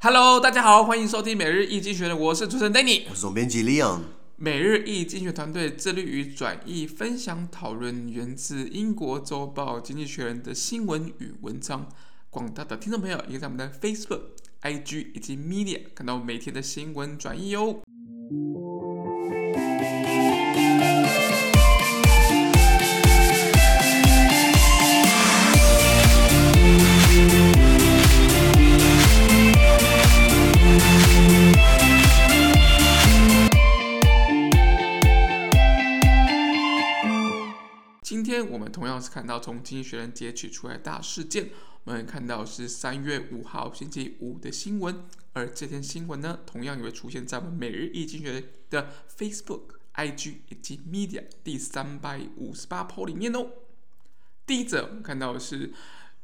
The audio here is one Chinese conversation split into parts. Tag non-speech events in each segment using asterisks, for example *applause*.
Hello，大家好，欢迎收听每日易经济学的，我是主持人 Danny，我是总编辑 Leon。每日易经济学团队致力于转译、分享、讨论源自英国周报《经济学人》的新闻与文章。广大的听众朋友，也可以在我们的 Facebook、IG 以及 Media 看到每天的新闻转译哟。天我们同样是看到从《经济学人》截取出来大事件，我们看到是三月五号星期五的新闻，而这篇新闻呢，同样也会出现在我们每日一经济学的 Facebook、IG 以及 Media 第三百五十八 p 里面哦。第一则我们看到的是。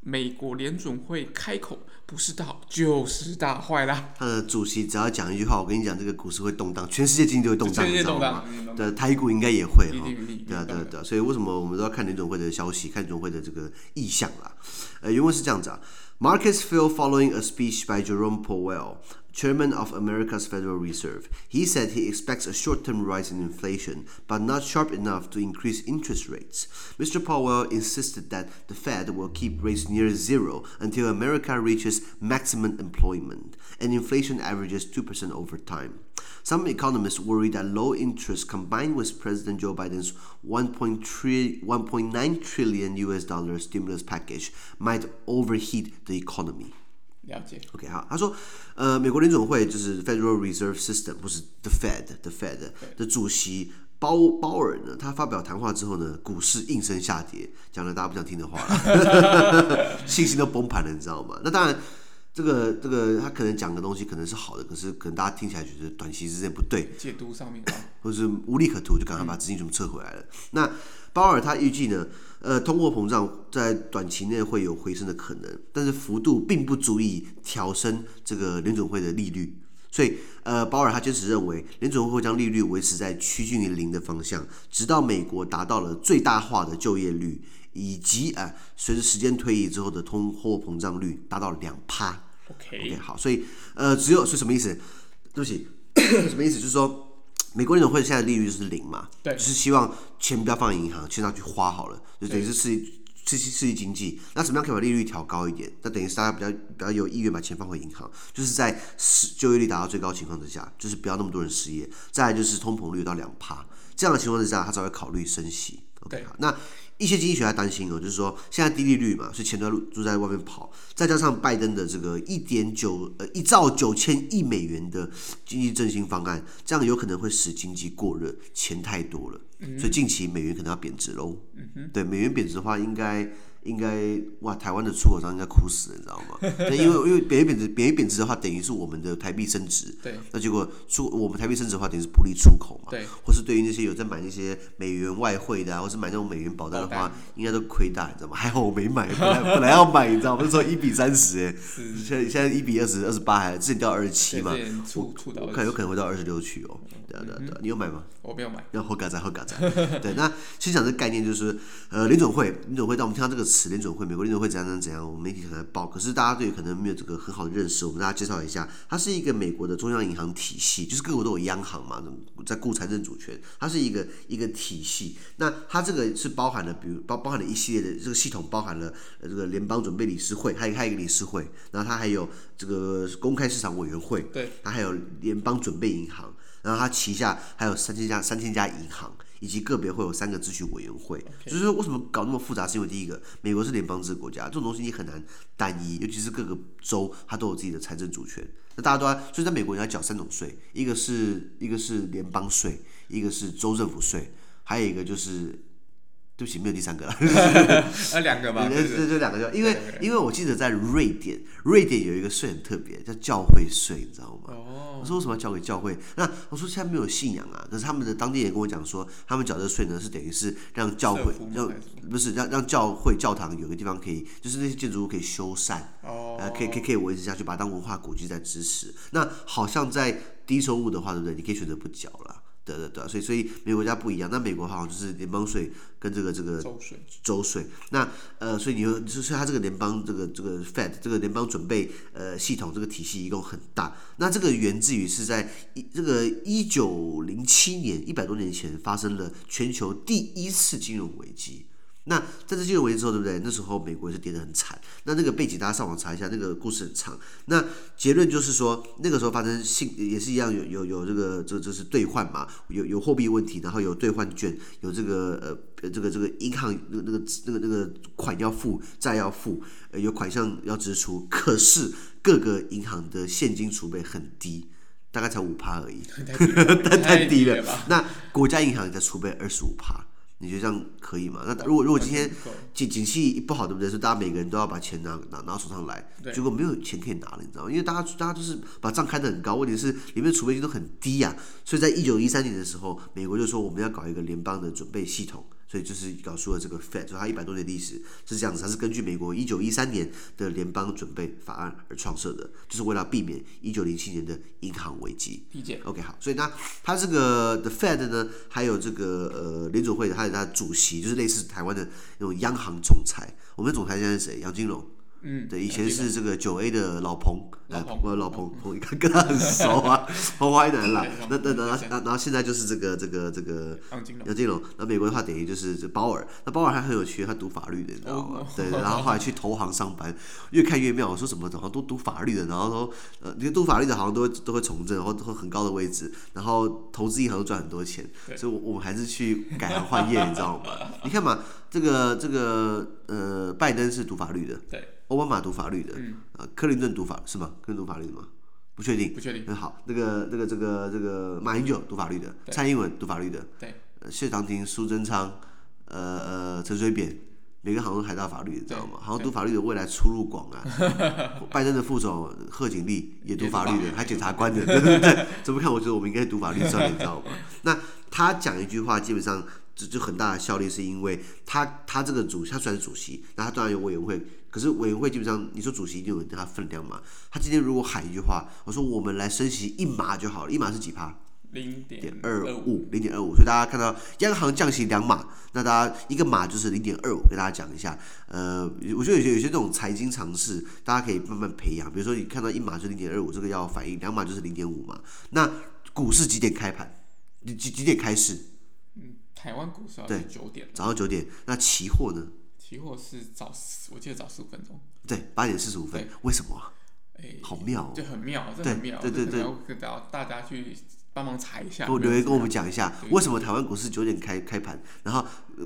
美国联准会开口，不是大好就是大坏啦。他的主席只要讲一句话，我跟你讲，这个股市会动荡，全世界经济都会动荡，全世界动荡，对，台股应该也会哈。对啊，对啊，对啊。所以为什么我们都要看联准会的消息，看联准会的这个意向啦？呃，原文是这样子啊：Markets fell following a speech by Jerome Powell。Chairman of America's Federal Reserve, he said he expects a short-term rise in inflation, but not sharp enough to increase interest rates. Mr. Powell insisted that the Fed will keep rates near zero until America reaches maximum employment and inflation averages 2% over time. Some economists worry that low interest combined with President Joe Biden's 1.9 trillion US dollar stimulus package might overheat the economy. 了解，OK 好，他说，呃，美国联总会就是 Federal Reserve System，不是 The Fed，The Fed 的主席鲍鲍尔呢，他发表谈话之后呢，股市应声下跌，讲了大家不想听的话了，*laughs* 信心都崩盘了，你知道吗？那当然，这个这个他可能讲的东西可能是好的，可是可能大家听起来觉得短期之间不对，解读上面，或者是无利可图，就赶快把资金全部撤回来了。嗯、那鲍尔他预计呢，呃，通货膨胀在短期内会有回升的可能，但是幅度并不足以调升这个联准会的利率。所以，呃，鲍尔他坚持认为，联准会会将利率维持在趋近于零的方向，直到美国达到了最大化的就业率，以及啊、呃，随着时间推移之后的通货膨胀率达到两趴。OK，OK，、okay, 好，所以，呃，只有是什么意思？对不起，*coughs* 什么意思？就是说。美国联准会现在利率就是零嘛，对，就是希望钱不要放银行，钱拿去花好了，就等于是刺激刺激刺激经济。那怎么样可以把利率调高一点？那等于是大家比较比较有意愿把钱放回银行，就是在失就业率达到最高情况之下，就是不要那么多人失业。再来就是通膨率到两趴，这样的情况之下，他才会考虑升息。OK，好，那。一些经济学家担心哦，就是说现在低利率嘛，所以钱都都在外面跑，再加上拜登的这个一点九呃一兆九千亿美元的经济振兴方案，这样有可能会使经济过热，钱太多了，所以近期美元可能要贬值喽。对，美元贬值的话，应该。应该哇，台湾的出口商应该哭死了，你知道吗？*laughs* 对，因为因为贬值贬值贬值贬值的话，等于是我们的台币升值。对。那结果出我们台币升值的话，等于是不利出口嘛。对。或是对于那些有在买那些美元外汇的啊，或是买那种美元保单的话，应该都亏大，你知道吗？*laughs* 还好我没买，本来本来要买，你知道吗？那时候一比三十，*laughs* 哎，现在现在一比二十二十八，还之前掉二十七嘛。我看有可能会到二十六去哦。对啊对啊对啊，你有买吗？我没有买。要后嘎仔后嘎仔。*laughs* 对，那先讲这个概念，就是呃联准会联准会，当我们听到这个词联准会，美国联会怎样怎样怎样？我们媒体可能报，可是大家对可能没有这个很好的认识。我们大家介绍一下，它是一个美国的中央银行体系，就是各国都有央行嘛，在顾财政主权，它是一个一个体系。那它这个是包含了，比如包包含了一系列的这个系统，包含了这个联邦准备理事会，还有还有一个理事会，然后它还有这个公开市场委员会，对，它还有联邦准备银行，然后它旗下还有三千家三千家银行。以及个别会有三个咨询委员会.就是说为什么搞那么复杂？是因为第一个，美国是联邦制国家，这种东西你很难单一，尤其是各个州它都有自己的财政主权。那大家都要，所以在美国你要缴三种税，一个是一个是联邦税，一个是州政府税，还有一个就是。对不起，没有第三个了。那 *laughs* *laughs* 两个吧。对对，就两个就，因为因为我记得在瑞典，瑞典有一个税很特别，叫教会税，你知道吗？哦。我说为什么要交给教会？那我说现在没有信仰啊，可是他们的当地人跟我讲说，他们缴这个税呢，是等于是让教会让不是让让教会教堂有个地方可以，就是那些建筑物可以修缮，哦，呃，可以可以可以维持下去，把它当文化古迹在支持。那好像在低收入的话，对不对？你可以选择不缴了。对对对，所以所以每个国家不一样。那美国好像就是联邦税跟这个这个州税，州税。那呃，所以你就就是它这个联邦这个这个 Fed 这个联邦准备呃系统这个体系一共很大。那这个源自于是在一这个一九零七年一百多年前发生了全球第一次金融危机。那在这金融危机之后，对不对？那时候美国也是跌得很惨。那那个背景大家上网查一下，那个故事很长。那结论就是说，那个时候发生性也是一样，有有有这个这这是兑换嘛，有有货币问题，然后有兑换券，有这个呃这个这个银行那个那个那个那个款要付，债要付，呃有款项要支出。可是各个银行的现金储备很低，大概才五趴而已，*laughs* 太太低了。那国家银行也在储备二十五趴。你觉得这样可以吗？那如果如果今天景景气不好，对不对？是大家每个人都要把钱拿拿拿手上来，结果没有钱可以拿了，你知道吗？因为大家大家就是把账开得很高，问题是里面储备金都很低呀、啊。所以在一九一三年的时候，美国就说我们要搞一个联邦的准备系统。所以就是搞出了这个 Fed，就它一百多年历史是这样子，它是根据美国一九一三年的联邦准备法案而创设的，就是为了避免一九零七年的银行危机。理解。OK，好，所以那它这个的 Fed 呢，还有这个呃联总会，还有它的主席，就是类似台湾的那种央行总裁。我们的总裁现在是谁？杨金龙。嗯，对，以前是这个九 A 的老彭，老彭，我老彭，彭，你看跟他很熟啊，彭淮南啦。那那那那然后现在就是这个这个这个杨金龙。那美国的话等于就是这鲍尔，那鲍尔还很有趣，他读法律的，你知道吗？对，然后后来去投行上班，越看越妙。我说什么？好像都读法律的，然后说呃，你读法律的好像都会都会从政，或或很高的位置，然后投资银行都赚很多钱。所以，我我们还是去改行换业，你知道吗？*laughs* 你看嘛，这个这个呃，拜登是读法律的，对。奥巴马读法律的，嗯、呃，克林顿读法是吗？克林顿读法律的吗？不确定，不确定。很好，那个、那个、这个、这个马英九读法律的，蔡英文读法律的，对，呃、谢长廷、苏贞昌，呃呃，陈水扁，每个好像都海大法律，你知道吗？好像读法律的未来出路广啊。*laughs* 拜登的副总贺锦丽也读法律的，律还检察官的，对对对。*laughs* 怎么看？我觉得我们应该读法律算了，你知道吗？*laughs* 那他讲一句话，基本上。就就很大的效力，是因为他他这个主他算是主席，那他当然有委员会，可是委员会基本上你说主席一定有他分量嘛。他今天如果喊一句话，我说我们来升息一码就好了，一码是几趴？零点二五，零点二五。所以大家看到央行降息两码，那大家一个码就是零点二五，给大家讲一下。呃，我觉得有些有些这种财经常识，大家可以慢慢培养。比如说你看到一码是零点二五，这个要反应，两码就是零点五嘛。那股市几点开盘？几几点开市？台湾股市对九点，早上九点。那期货呢？期货是早，我记得早十五分钟。对，八点四十五分。为什么？哎，好妙哦，就很妙，这很妙。对对对，给大家去帮忙查一下。留言跟我们讲一下，为什么台湾股市九点开开盘，然后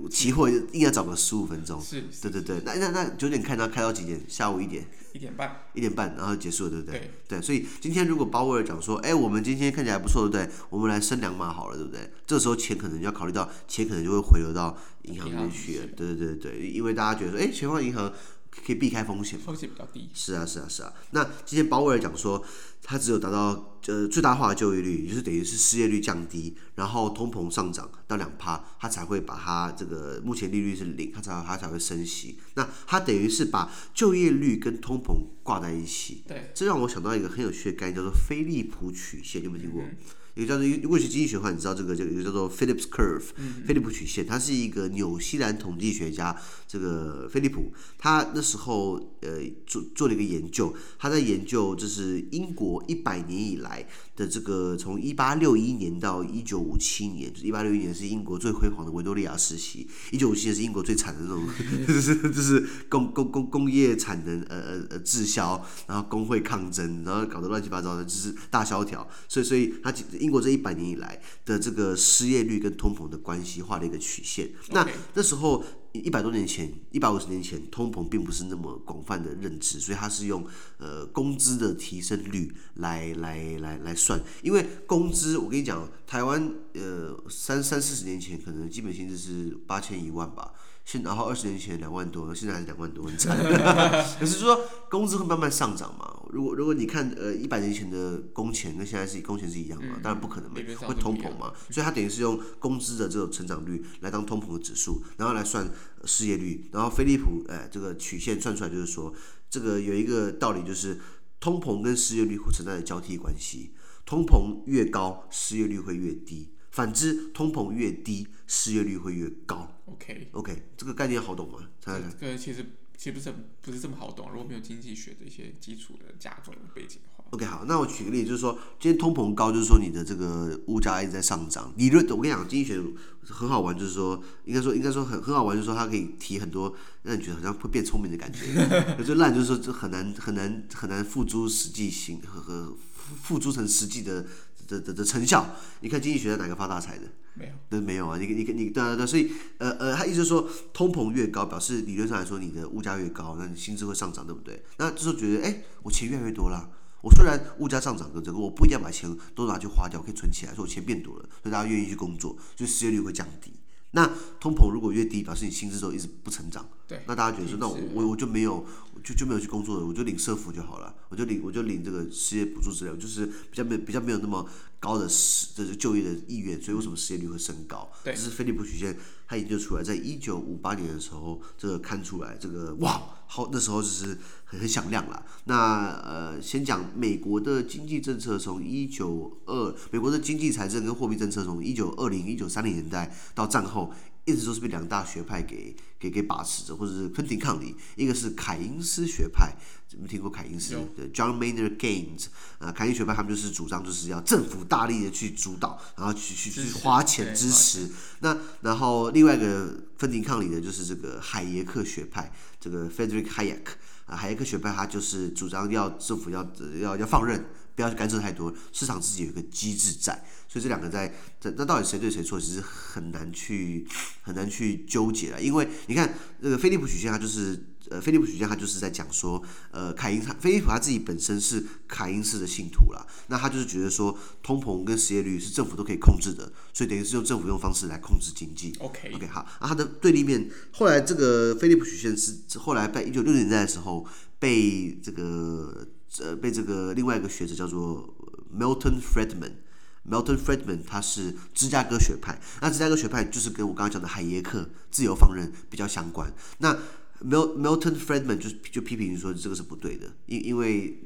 期货应该早个十五分钟？是，对对对。那那那九点开，那开到几点？下午一点。一点半，一点半，然后结束了，对不对？对，对，所以今天如果鲍威尔讲说，哎，我们今天看起来不错，对不对？我们来升两码好了，对不对？这时候钱可能就要考虑到，钱可能就会回流到银行里面去了，对对对对，因为大家觉得说，哎，钱放银行可以避开风险，风险比较低。是啊是啊是啊。那今天鲍威尔讲说，他只有达到呃最大化的就业率，也就是等于是失业率降低，然后通膨上涨到两趴，他才会把它这个目前利率是零，他才他才会升息。那他等于是把就业率跟通膨挂在一起。对，这让我想到一个很有趣的概念，叫做菲利普曲线，有没有听过？嗯一个叫做，如果是经济学的话，你知道这个这个一个叫做 Phillips Curve，菲利普曲线，它是一个纽西兰统计学家，这个菲利普，他那时候呃做做了一个研究，他在研究就是英国一百年以来的这个从一八六一年到一九五七年，就是一八六一年是英国最辉煌的维多利亚时期，一九五七年是英国最惨的那种，*laughs* 就是就是工工工工业产能呃呃呃滞销，然后工会抗争，然后搞得乱七八糟的，就是大萧条，所以所以他英国这一百年以来的这个失业率跟通膨的关系画了一个曲线。那那时候一百多年前，一百五十年前，通膨并不是那么广泛的认知，所以他是用呃工资的提升率来来来来算。因为工资，我跟你讲，台湾呃三三四十年前可能基本薪资是八千一万吧。现然后二十年前两万多，现在还是两万多，很惨。*laughs* 可是说工资会慢慢上涨嘛？如果如果你看呃一百年前的工钱跟现在是工钱是一样嘛？嗯、当然不可能嘛，会通膨嘛。所以它等于是用工资的这种成长率来当通膨的指数，然后来算失业率。然后飞利浦哎这个曲线算出来就是说，这个有一个道理就是通膨跟失业率会存在的交替关系，通膨越高，失业率会越低。反之，通膨越低，失业率会越高。OK OK，这个概念好懂吗？这个其实其实不是不是这么好懂，如果没有经济学的一些基础的架构背景的话。OK，好，那我举个例子，就是说，今天通膨高，就是说你的这个物价一直在上涨。理论，我跟你讲，经济学很好玩，就是说，应该说应该说很很好玩，就是说它可以提很多让你觉得好像会变聪明的感觉。*laughs* 有就烂，就是说这很难很难很难付诸实际行和和付诸成实际的。的的的成效，你看经济学在哪个发大财的？没有，对，没有啊。你你你，对对对，所以呃呃，他意思是说，通膨越高，表示理论上来说，你的物价越高，那你薪资会上涨，对不对？那这时候觉得，哎，我钱越来越多了。我虽然物价上涨，跟这个我不一定要把钱都拿去花掉，我可以存起来，所以我钱变多了，所以大家愿意去工作，所以失业率会降低。那通膨如果越低，表示你薪资都一直不成长。对，那大家觉得说，那我我我就没有，就就没有去工作了，我就领社福就好了，我就领我就领这个失业补助之类，就是比较没比较没有那么高的失这是就业的意愿，所以为什么失业率会升高？对，这是菲利普曲线他研究出来，在一九五八年的时候，这个看出来，这个哇，好那时候就是很很响亮了。那呃，先讲美国的经济政策，从一九二美国的经济财政跟货币政策，从一九二零一九三零年代到战后。一直都是被两大学派给给给把持着，或者是分庭抗礼。一个是凯因斯学派，有没有听过凯因斯的 John Maynard Keynes 啊，凯因斯学派他们就是主张就是要政府大力的去主导，然后去去去花钱支持。那然后另外一个分庭抗礼的就是这个海耶克学派，这个 Frederick Hayek 啊，海耶克学派他就是主张要政府要要要放任。不要去干涉太多，市场自己有一个机制在，所以这两个在这那到底谁对谁错，其实很难去很难去纠结了。因为你看这个菲利普曲线，它就是呃菲利普曲线，它就是在讲说，呃凯因他菲利普他自己本身是凯因斯的信徒啦，那他就是觉得说通膨跟失业率是政府都可以控制的，所以等于是用政府用方式来控制经济。OK OK 好，啊他的对立面，后来这个菲利普曲线是后来在一九六零年代的时候被这个。呃，被这个另外一个学者叫做 Milton Friedman，Milton Friedman 他是芝加哥学派，那芝加哥学派就是跟我刚刚讲的海耶克自由放任比较相关。那 Mil Milton Friedman 就就批评说这个是不对的，因因为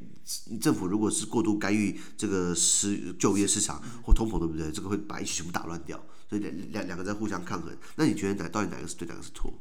政府如果是过度干预这个失就业市场或通膨，对不对？这个会把一切全部打乱掉，所以两两两个在互相抗衡。那你觉得哪到底哪个是对，哪个是错？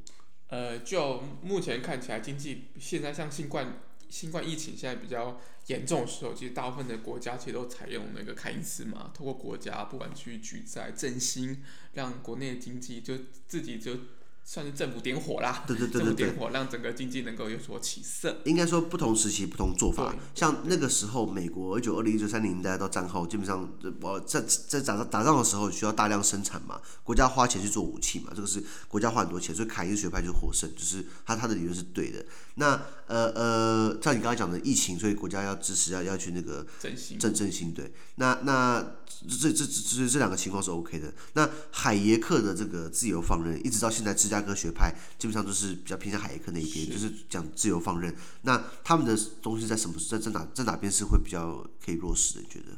呃，就目前看起来，经济现在像新冠。新冠疫情现在比较严重的时候，其实大部分的国家其实都采用那个凯因斯嘛，透过国家不管去举债振兴，让国内的经济就自己就。算是政府点火啦，对对对对对，政府点火让整个经济能够有所起色。应该说不同时期不同做法，像那个时候美国一九二零一九三零年代到战后，基本上我在在打打仗的时候需要大量生产嘛，国家花钱去做武器嘛，这个是国家花很多钱，所以凯因斯学派就获胜，就是他他的理论是对的。那呃呃，像你刚才讲的疫情，所以国家要支持要要去那个振兴振振兴，对，那那这这这这这两个情况是 OK 的。那海耶克的这个自由放任，一直到现在芝加哥学派基本上都是比较偏向海耶克那一边，是就是讲自由放任。那他们的东西在什么在在哪在哪边是会比较可以落实的？你觉得？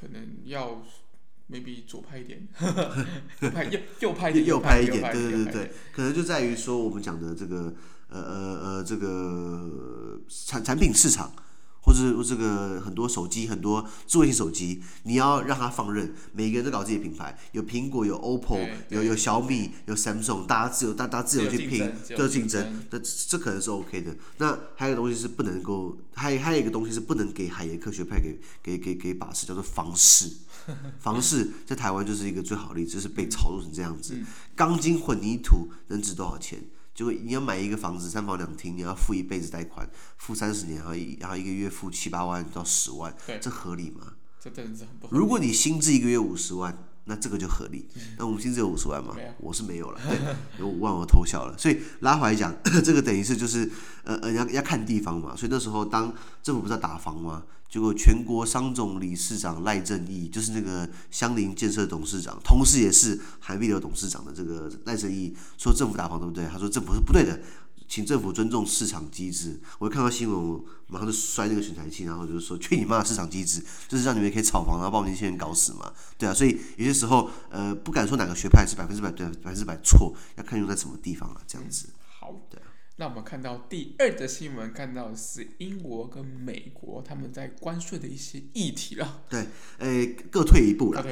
可能要 maybe 左派一点，*laughs* 右派 *laughs* 右右派一点，右派一点，对对对对，可能就在于说我们讲的这个呃呃呃这个产产品市场。或者这个很多手机，很多智慧型手机，你要让它放任，每个人都搞自己的品牌，有苹果，有 OPPO，有有小米，有 Samsung，大家自由，大大家自由去拼，这竞争，这这可能是 OK 的。那还有一个东西是不能够，还还有一个东西是不能给海盐科学派给给给给把持，叫做房市。*laughs* 房市在台湾就是一个最好的例子，就是被炒作成这样子，钢筋混凝土能值多少钱？就你要买一个房子，三房两厅，你要付一辈子贷款，付三十年，然后一然后一个月付七八万到十万，这合理吗？这真的是很不合理。如果你薪资一个月五十万，那这个就合理。那我们薪资有五十万吗？我是没有了，对，*laughs* 有五万我偷笑了。所以拉回来讲，*coughs* 这个等于是就是呃呃要要看地方嘛。所以那时候当政府不是要打房吗？结果全国商总理事长赖正义，就是那个乡邻建设董事长，同时也是韩碧流董事长的这个赖正义说政府打房对不对？他说政府是不对的，请政府尊重市场机制。我看到新闻，我马上就摔那个选材器，然后就是说去你妈的市场机制，*laughs* 就是让你们可以炒房，然后把我们年轻人搞死嘛？对啊，所以有些时候呃不敢说哪个学派是百分之百对，百分之百错，要看用在什么地方啊，这样子。好，对。那我们看到第二则新闻，看到的是英国跟美国他们在关税的一些议题了。对，诶，各退一步了。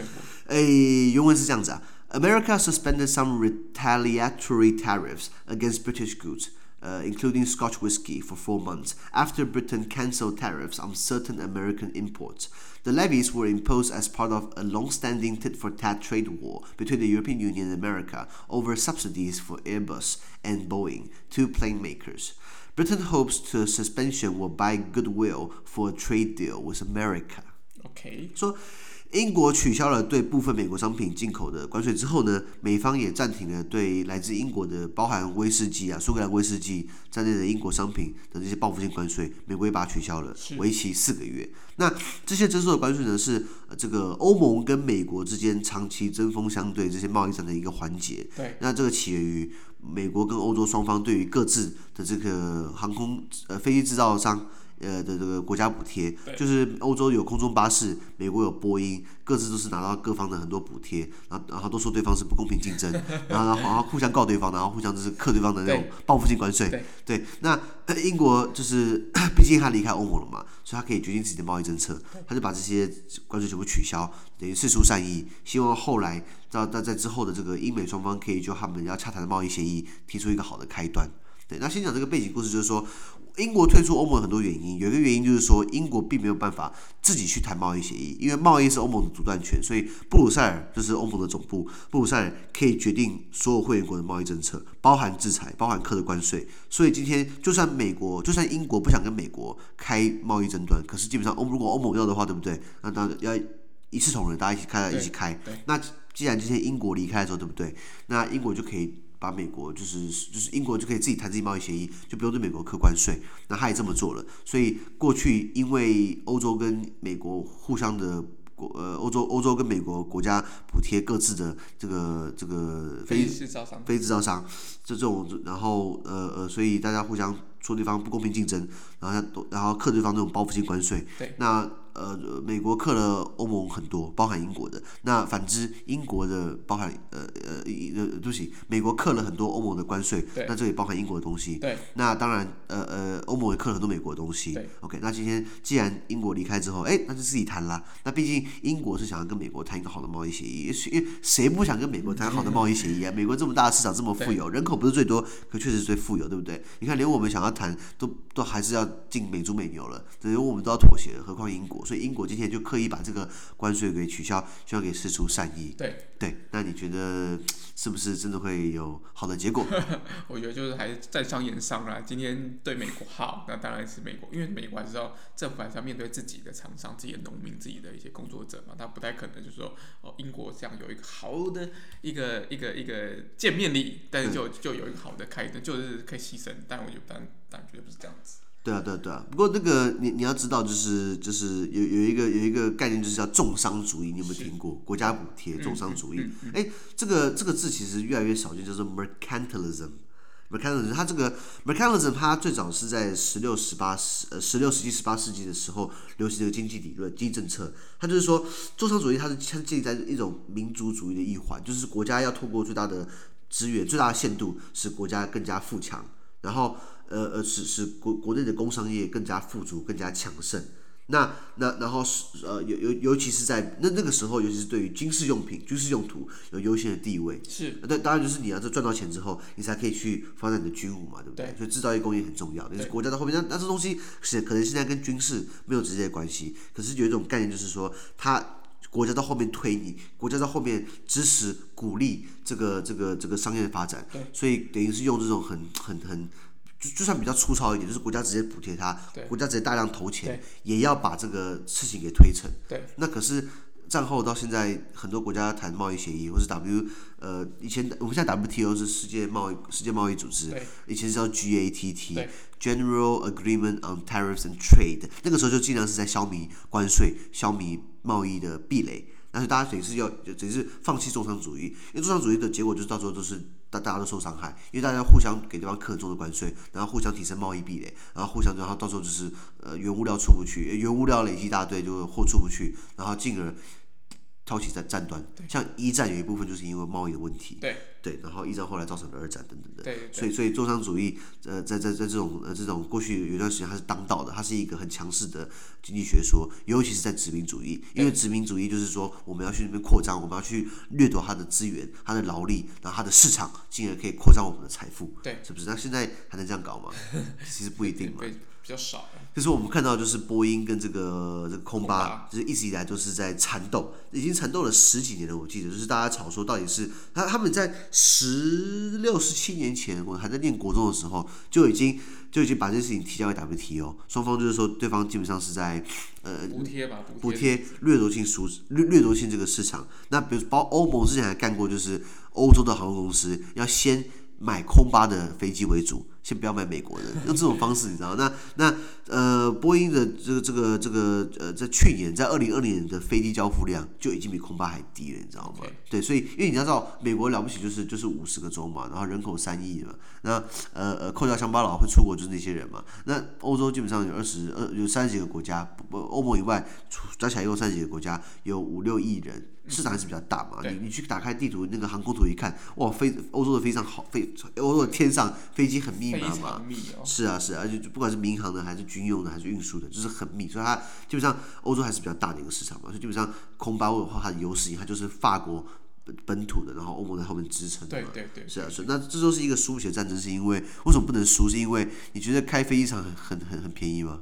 诶，原文是这样子啊：America suspended some retaliatory tariffs against British goods, uh, including Scotch whiskey, for four months after Britain cancelled tariffs on certain American imports. The levies were imposed as part of a long-standing tit-for-tat trade war between the European Union and America over subsidies for Airbus and Boeing, two plane makers. Britain hopes the suspension will buy goodwill for a trade deal with America. OK，说英国取消了对部分美国商品进口的关税之后呢，美方也暂停了对来自英国的包含威士忌啊、苏格兰威士忌在内的英国商品的这些报复性关税，美国也把它取消了，为期四个月。那这些征收的关税呢，是这个欧盟跟美国之间长期针锋相对这些贸易战的一个环节。对，那这个起源于美国跟欧洲双方对于各自的这个航空呃飞机制造商。呃的这个国家补贴，就是欧洲有空中巴士，美国有波音，各自都是拿到各方的很多补贴，然后然后都说对方是不公平竞争，*laughs* 然后然后然后互相告对方，然后互相就是克对方的那种报复性关税。对，对，那英国就是 *coughs* 毕竟他离开欧盟了嘛，所以他可以决定自己的贸易政策，他就把这些关税全部取消，等于释出善意，希望后来到在在之后的这个英美双方可以就他们要洽谈的贸易协议提出一个好的开端。对，那先讲这个背景故事，就是说。英国退出欧盟很多原因，有一个原因就是说，英国并没有办法自己去谈贸易协议，因为贸易是欧盟的主断权，所以布鲁塞尔就是欧盟的总部，布鲁塞尔可以决定所有会员国的贸易政策，包含制裁，包含课的关税。所以今天就算美国，就算英国不想跟美国开贸易争端，可是基本上欧如果欧盟要的话，对不对？那当然要一视同仁，大家一起开，一起开。那既然今天英国离开的时候，对不对？那英国就可以。把美国就是就是英国就可以自己谈自己贸易协议，就不用对美国课关税。那他也这么做了。所以过去因为欧洲跟美国互相的国呃欧洲欧洲跟美国国家补贴各自的这个这个非制造商非制造商这种，然后呃呃，所以大家互相说对方不公平竞争，然后然后克对方这种报复性关税。对。那。呃，美国克了欧盟很多，包含英国的。那反之，英国的包含呃呃呃，对不起，美国克了很多欧盟的关税，那这也包含英国的东西。对。那当然，呃呃，欧盟也克了很多美国的东西。对。OK，那今天既然英国离开之后，哎，那就自己谈啦。那毕竟英国是想要跟美国谈一个好的贸易协议，因为谁不想跟美国谈好的贸易协议啊？美国这么大的市场，这么富有，人口不是最多，可确实是最富有，对不对？你看，连我们想要谈，都都还是要进美猪美牛了，等于我们都要妥协了，何况英国？所以英国今天就刻意把这个关税给取消，希望给释出善意。对对，那你觉得是不是真的会有好的结果？*laughs* 我觉得就是还是在商言商啦。今天对美国好，那当然是美国，因为美国还是要政府还是要面对自己的厂商、自己的农民、自己的一些工作者嘛，他不太可能就是说哦，英国这样有一个好的一个一个一个见面礼，但是就就有一个好的开端，就是可以牺牲。但我觉得当然当然绝对不是这样子。对啊，对啊，对啊。不过那个你你要知道，就是就是有有一个有一个概念，就是叫重商主义。你有没有听过？国家补贴重商主义？哎、嗯，这个这个字其实越来越少见，叫做 mercantilism。mercantilism，它这个 mercantilism，它最早是在十六、十八世呃十六世纪、十八世纪的时候流行的经济理论、经济政策。它就是说，重商主义它是它建立在一种民族主义的一环，就是国家要透过最大的资源、最大的限度，使国家更加富强，然后。呃呃，使使国国内的工商业更加富足、更加强盛。那那然后是呃，尤尤尤其是在那那个时候，尤其是对于军事用品、军事用途有优先的地位。是。那当然就是你要这赚到钱之后，你才可以去发展你的军武嘛，对不对？对。所以制造业工业很重要。那是国家的后面，那那这东西是可能现在跟军事没有直接的关系，可是有一种概念，就是说，它国家到后面推你，国家在后面支持、鼓励这个这个这个商业的发展。对。所以等于是用这种很很很。就就算比较粗糙一点，就是国家直接补贴他，国家直接大量投钱，也要把这个事情给推成。对，那可是战后到现在，很多国家谈贸易协议，或是 W 呃，以前我们现在 WTO 是世界贸易世界贸易组织，以前是叫 GATT，General Agreement on Tariffs and Trade，那个时候就尽量是在消弭关税、消弭贸易的壁垒。但是大家等于是要等于是放弃重商主义，因为重商主义的结果就是到时候都是。大大家都受伤害，因为大家互相给对方课很重的关税，然后互相提升贸易壁垒，然后互相，然后到时候就是呃原物料出不去，原物料累积一大堆，就货出不去，然后进而挑起战战端，像一战有一部分就是因为贸易的问题，对对，然后一战后来造成的二战等等的，对，对，所以所以重商主义呃在在在这种呃这种过去有一段时间它是当道的，它是一个很强势的经济学说，尤其是在殖民主义，因为殖民主义就是说我们要去那边扩张，我们要去掠夺它的资源、它的劳力，然后它的市场，进而可以扩张我们的财富，对，是不是？那现在还能这样搞吗？*laughs* 其实不一定嘛。比较少，就是我们看到，就是波音跟这个这个空巴，就是一直以来都是在缠斗，已经缠斗了十几年了。我记得，就是大家吵说到底是他他们在十六十七年前，我还在念国中的时候，就已经就已经把这件事情提交给 WTO，双方就是说对方基本上是在呃补贴吧，补贴掠夺性掠夺性这个市场。那比如包欧盟之前还干过，就是欧洲的航空公司要先。买空巴的飞机为主，先不要买美国的，*laughs* 用这种方式，你知道？那那呃，波音的这个这个这个呃，在去年在二零二零年的飞机交付量就已经比空巴还低了，你知道吗对，所以因为你要知道，美国了不起就是就是五十个州嘛，然后人口三亿嘛，那呃呃，扣掉乡巴佬会出国就是那些人嘛。那欧洲基本上有二十二有三十几个国家，不欧盟以外加起来有三十几个国家，有五六亿人。市场还是比较大嘛，你你去打开地图那个航空图一看，哇，飞欧洲的非常好，飞欧洲的天上飞机很密码嘛，是啊是啊，而且不管是民航的还是军用的还是运输的，就是很密，所以它基本上欧洲还是比较大的一个市场嘛，所以基本上空巴的话它的优势，它就是法国本土的，然后欧盟在后面支撑，对对对，是啊是，那这都是一个输血战争，是因为为什么不能输？是因为你觉得开飞机场很很很很便宜吗？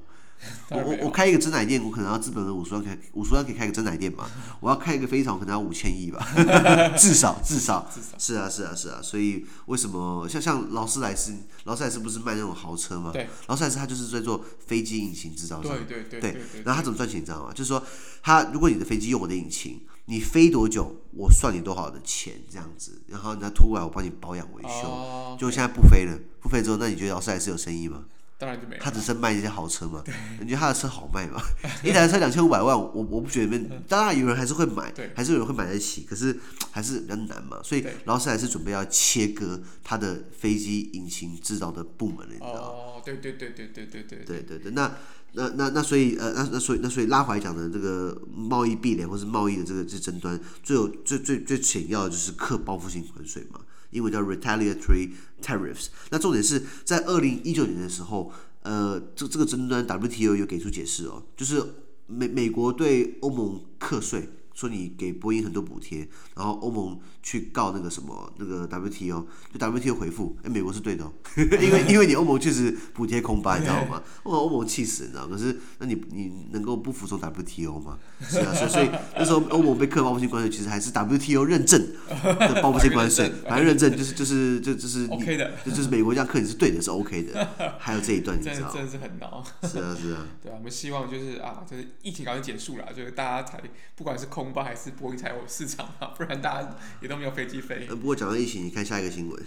我我我开一个珍奶店，我可能要资本额五十万开五十万可以开个珍奶店嘛？*laughs* 我要开一个飞机场，可能要五千亿吧，*laughs* 至少至少。是啊是啊是啊，所以为什么像像劳斯莱斯，劳斯莱斯不是卖那种豪车吗？对，劳斯莱斯它就是在做飞机引擎制造商，对对对对，然后他怎么赚钱你知道吗？就是说他如果你的飞机用我的引擎，你飞多久，我算你多少的钱这样子，然后你再拖过来我帮你保养维修，就现在不飞了，不飞之后，那你觉得劳斯莱斯有生意吗？当然就没有。他只是卖一些豪车嘛？你觉得他的车好卖吗？*laughs* 一台车两千五百万，我我不觉得。当然有人还是会买，还是有人会买得起，可是还是比较难嘛。所以劳斯莱斯准备要切割他的飞机引擎制造的部门了，你知道吗？哦，对对对对对对对。对对对，那那那那所以呃那那所以那所以拉回来讲的这个贸易壁垒或是贸易的这个这争端，最有最最最显要的就是克报复性关税嘛。英文叫 retaliatory tariffs。那重点是在二零一九年的时候，呃，这这个争端 WTO 有给出解释哦，就是美美国对欧盟课税。说你给波音很多补贴，然后欧盟去告那个什么那个 WTO，就 WTO 回复，哎，美国是对的，哦，*laughs* 因为因为你欧盟确实补贴空巴，你知道吗？哇，欧盟气死，你知道？可是那你你能够不服从 WTO 吗？是啊，所以所以那时候欧盟被课报复性关税，其实还是 WTO 认证的报复性关税，*laughs* 反正认证就是就是就就是 OK 的，就就是美国这样课你是对的，是 OK 的。*laughs* 还有这一段，你知道？真的是很恼。是啊是啊。对啊，我们希望就是啊，就是疫情赶紧结束了，就是大家才不管是空。巴还是波音才有市场啊，不然大家也都没有飞机飞。呃不过讲到疫情，你看下一个新闻，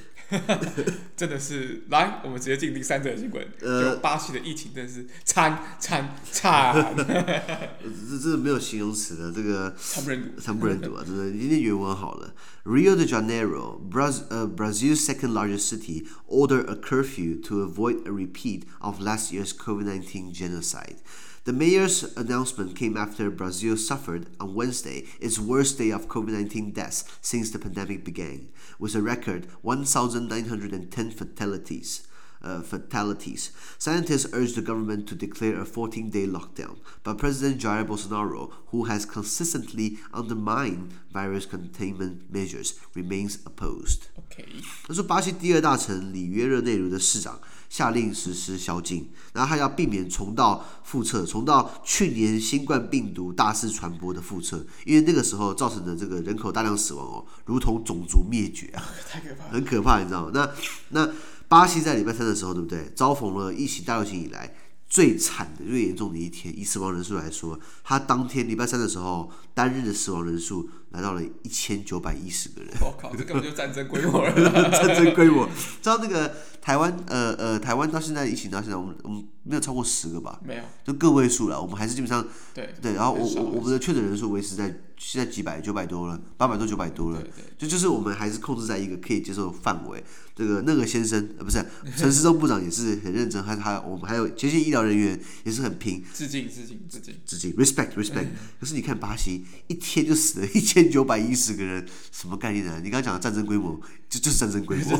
真的是来，我们直接进第三则新闻。呃，巴西的疫情真的是惨惨惨。这这没有形容词的，这个惨不忍睹，惨不忍睹啊！真的，今天原文好了。Rio de Janeiro, Brazil, uh, Brazil's second largest city, ordered a curfew to avoid a repeat of last year's COVID-19 genocide. The mayor's announcement came after Brazil suffered on Wednesday its worst day of COVID 19 deaths since the pandemic began, with a record 1,910 fatalities. Uh, fatalities. Scientists urged the government to declare a 14 day lockdown, but President Jair Bolsonaro, who has consistently undermined virus containment measures, remains opposed. Okay. 他说，巴西第二大城里约热内卢的市长。下令实施宵禁，然后还要避免重蹈覆辙，重蹈去年新冠病毒大肆传播的覆辙，因为那个时候造成的这个人口大量死亡哦，如同种族灭绝啊，太可怕，很可怕，你知道吗？那那巴西在礼拜三的时候，对不对？遭逢了疫情大流行以来最惨的、最严重的一天，以死亡人数来说，他当天礼拜三的时候，单日的死亡人数来到了一千九百一十个人。我靠，这根本就战争规模了！*laughs* 战争规模，知道那个台湾呃呃，台湾到现在疫情到现在，我们我们没有超过十个吧？没有，就个位数了。我们还是基本上对对。然后我我我们的确诊人数维持在现在几百九百多了，八百多九百多了。对对。就就是我们还是控制在一个可以接受的范围。这个那个先生呃不是陈时中部长也是很认真，还还我们还有前线医疗人员也是很拼。致敬致敬致敬致敬，respect respect。可是你看巴西一天就死了一千九百一十个人，什么概念呢？你刚刚讲的战争规模就 *laughs* 就是战争规模，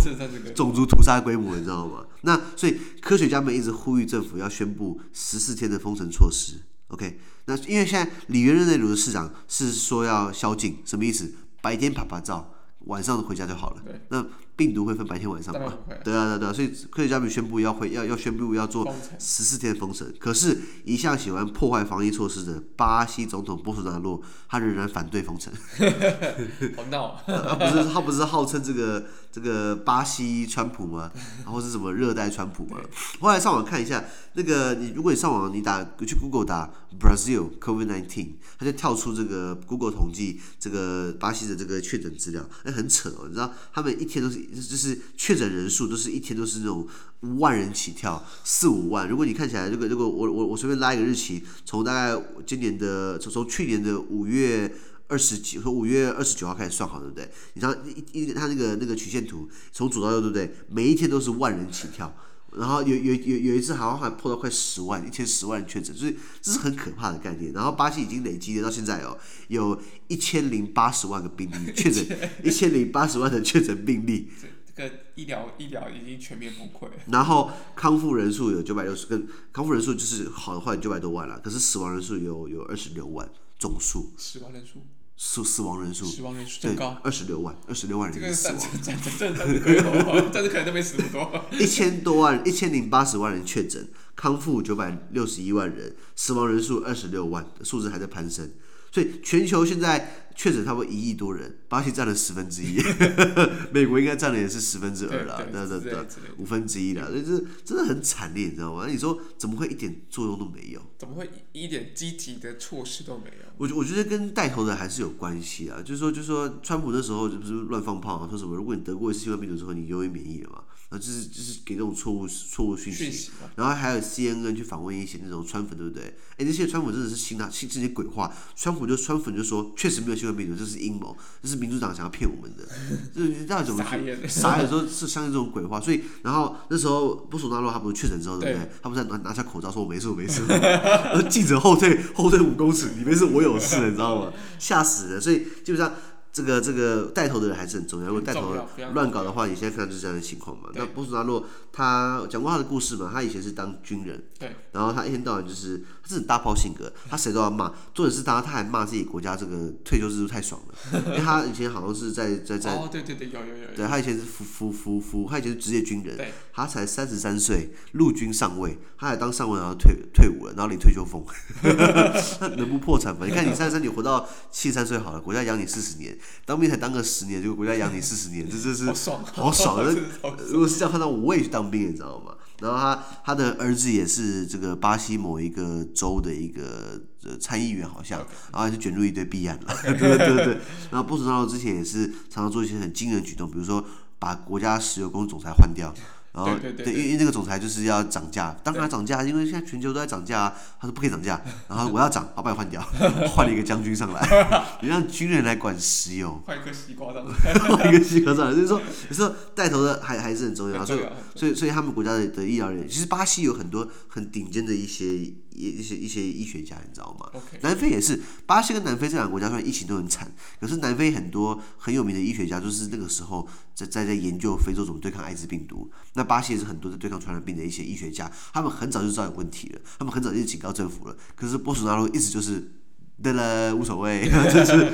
种族屠杀规模，你知道吗？那所以科学家们一直呼吁政府要宣布十四天的封城措施。OK，那因为现在里约热内卢的市长是说要宵禁，什么意思？白天拍拍照，晚上回家就好了。那病毒会分白天晚上嘛？对啊，对啊，对啊，所以科学家们宣布要回要要宣布要做十四天封城。可是，一向喜欢破坏防疫措施的巴西总统波索纳洛，他仍然反对封城。*laughs* 好闹啊！不是他不是号称这个这个巴西川普吗？然后是什么热带川普吗？后来上网看一下，那个你如果你上网你打去 Google 打 Brazil COVID nineteen，他就跳出这个 Google 统计这个巴西的这个确诊资料，那很扯哦，你知道他们一天都是。就是确诊人数都是一天都是那种万人起跳，四五万。如果你看起来这个，这个我我我随便拉一个日期，从大概今年的从从去年的五月二十几，从五月二十九号开始算好，对不对？你像一一他那个那个曲线图，从左到右，对不对？每一天都是万人起跳。然后有有有有一次好像还破到快十万，一天十万确诊，所以这是很可怕的概念。然后巴西已经累积了到现在哦，有一千零八十万个病例确诊，*laughs* 一千零八十万的确诊病例。这个医疗医疗已经全面崩溃。然后康复人数有九百六十，跟康复人数就是好的话有九百多万了，可是死亡人数有有二十六万总数。死亡人数。死死亡人数，死亡人数最高，二十六万，二十六万人死亡。这个但是可能都没死多。一千多万，一千零八十万人确诊，康复九百六十一万人，死亡人数二十六万，数字还在攀升。所以全球现在确诊差不多一亿多人，巴西占了十分之一，*laughs* 美国应该占的也是十分之二了，对对对，五分之一了，所以这真的很惨烈，你知道吗？那你说怎么会一点作用都没有？怎么会一点积极的措施都没有？我我觉得跟带头的还是有关系啊，就是说就是说，川普那时候就不是乱放炮啊，说什么如果你得过一次新冠病毒之后，你就会免疫了嘛。啊，就是就是给这种错误错误讯息，息然后还有 CNN 去访问一些那种川粉，对不对？哎，那些川粉真的是信他信这些鬼话。川普就川粉就说，确实没有新冠病毒，这是阴谋，这是民主党想要骗我们的。*laughs* 就是你到底怎么去 *laughs* 傻眼说是相信这种鬼话？所以，然后那时候波索纳洛他不是确诊之后，对不对？对他不是拿拿下口罩说我没事我没事，然 *laughs* 后记者后退后退五公尺，你没事我有事，你知道吗？吓死了。所以基本上。这个这个带头的人还是很重要，如果带头乱搞的话，你现在看就是这样的情况嘛。那波索纳洛他讲过他的故事嘛，他以前是当军人，对，然后他一天到晚就是他是很大炮性格，*laughs* 他谁都要骂，重点是他他还骂自己国家这个退休制度太爽了，*laughs* 因为他以前好像是在在在，哦对对对有有有，对他以前是服服服服，他以前是职业军人，他才三十三岁，陆军上尉，他还当上尉然后退退伍了，然后领退休俸，*laughs* 他能不破产吗？你看你三十三，你活到七十三岁好了，国家养你四十年。当兵才当个十年，就国家养你四十年，这这是好爽，*laughs* 好爽。如果是这样看到，我也去当兵，你知道吗？然后他他的儿子也是这个巴西某一个州的一个参议员，好像，然后还是卷入一堆弊案了。对对对对。然后波索纳罗之前也是常常做一些很惊人举动，比如说把国家石油公司总裁换掉。然后对，因为那个总裁就是要涨价，当然涨价，因为现在全球都在涨价啊。他说不可以涨价，然后我要涨，好把你换掉，*laughs* 换了一个将军上来，你 *laughs* 让军人来管石油，*laughs* 换一个西瓜上来，换一个西瓜上来，就是说，有时候带头的还还是很重要，所以所以所以他们国家的的医疗人员，其实巴西有很多很顶尖的一些。一一些一些医学家，你知道吗.南非也是，巴西跟南非这两个国家虽然疫情都很惨，可是南非很多很有名的医学家，就是那个时候在在在研究非洲怎么对抗艾滋病毒。那巴西也是很多在对抗传染病的一些医学家，他们很早就知道有问题了，他们很早就警告政府了。可是波索纳罗一直就是。对了，无所谓，*laughs* 就是，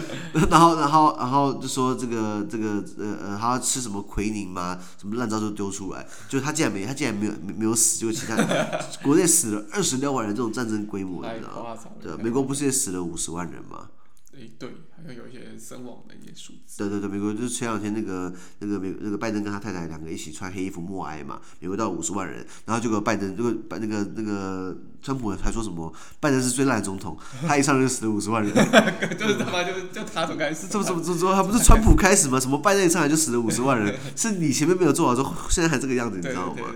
然后，然后，然后就说这个，这个，呃，呃，他要吃什么奎宁吗？什么烂招都丢出来，就他竟然没，他竟然没有，没有死，就其他国内死了二十六万人，这种战争规模，你知道吗？对，美国不是也死了五十万人吗？诶，对，好像有一些身亡的一些数字。对对对，美国就是前两天那个那个美那个拜登跟他太太两个一起穿黑衣服默哀嘛，美国到五十万人，然后结果拜登这个拜那个那个川普还说什么拜登是最烂的总统，*laughs* 他一上任就死了五十万人，*laughs* 就是他妈就是就他从开始，怎么怎么怎么不是川普开始吗？什么拜登一上来就死了五十万人，*laughs* 是你前面没有做好之后，现在还这个样子，你知道吗？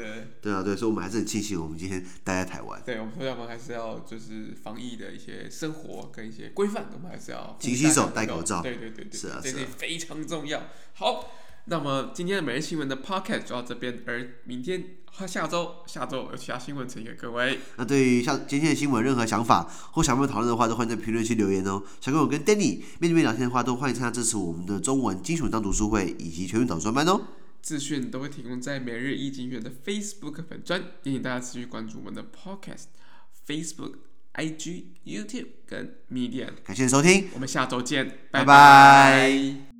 对啊，对，所以我们还是很庆幸我们今天待在台湾。对，我们说要不还是要就是防疫的一些生活跟一些规范，我们还是要勤洗手、戴口罩。对对对对，是啊，这些非常重要。好，那么今天的每日新闻的 podcast 就到这边，而明天和下周下周有其他新闻呈现给各位。那对于像今天的新闻任何想法或想跟我们讨论的话，都欢迎在评论区留言哦。想跟我跟 Danny 面对面聊天的话，都欢迎参加支持我们的中文精选当读书会以及全运导专班哦。资讯都会提供在每日一经院的 Facebook 粉专，也请大家持续关注我们的 Podcast、Facebook、IG、YouTube 跟 Medium。感谢收听，我们下周见，拜拜。拜拜。